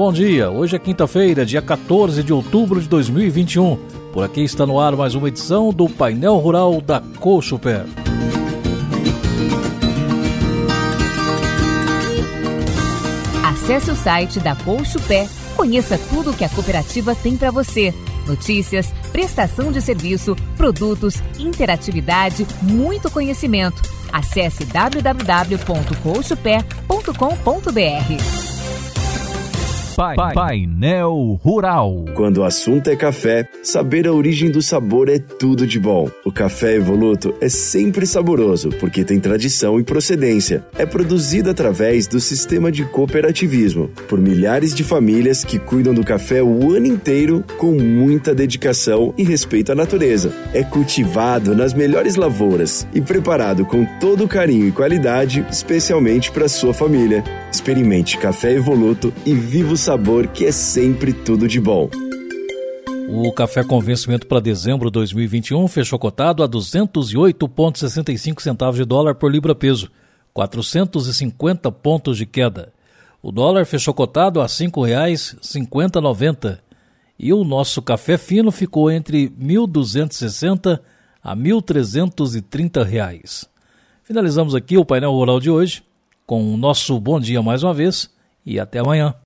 bom dia. Hoje é quinta-feira, dia 14 de outubro de 2021. Por aqui está no ar mais uma edição do Painel Rural da Cochupé. Acesse o site da Colchupé, conheça tudo o que a cooperativa tem para você. Notícias, prestação de serviço, produtos, interatividade, muito conhecimento. Acesse www.colchupé.com.br. Pai, Painel Rural. Quando o assunto é café, saber a origem do sabor é tudo de bom. O café Evoluto é sempre saboroso porque tem tradição e procedência. É produzido através do sistema de cooperativismo por milhares de famílias que cuidam do café o ano inteiro com muita dedicação e respeito à natureza. É cultivado nas melhores lavouras e preparado com todo carinho e qualidade, especialmente para sua família. Experimente café Evoluto e viva o sabor que é sempre tudo de bom. O café com vencimento para dezembro de 2021 fechou cotado a 208,65 centavos de dólar por libra peso, 450 pontos de queda. O dólar fechou cotado a R$ 5,5090 e o nosso café fino ficou entre R$ 1.260 a 1.330 reais. Finalizamos aqui o painel rural de hoje com o nosso bom dia mais uma vez e até amanhã.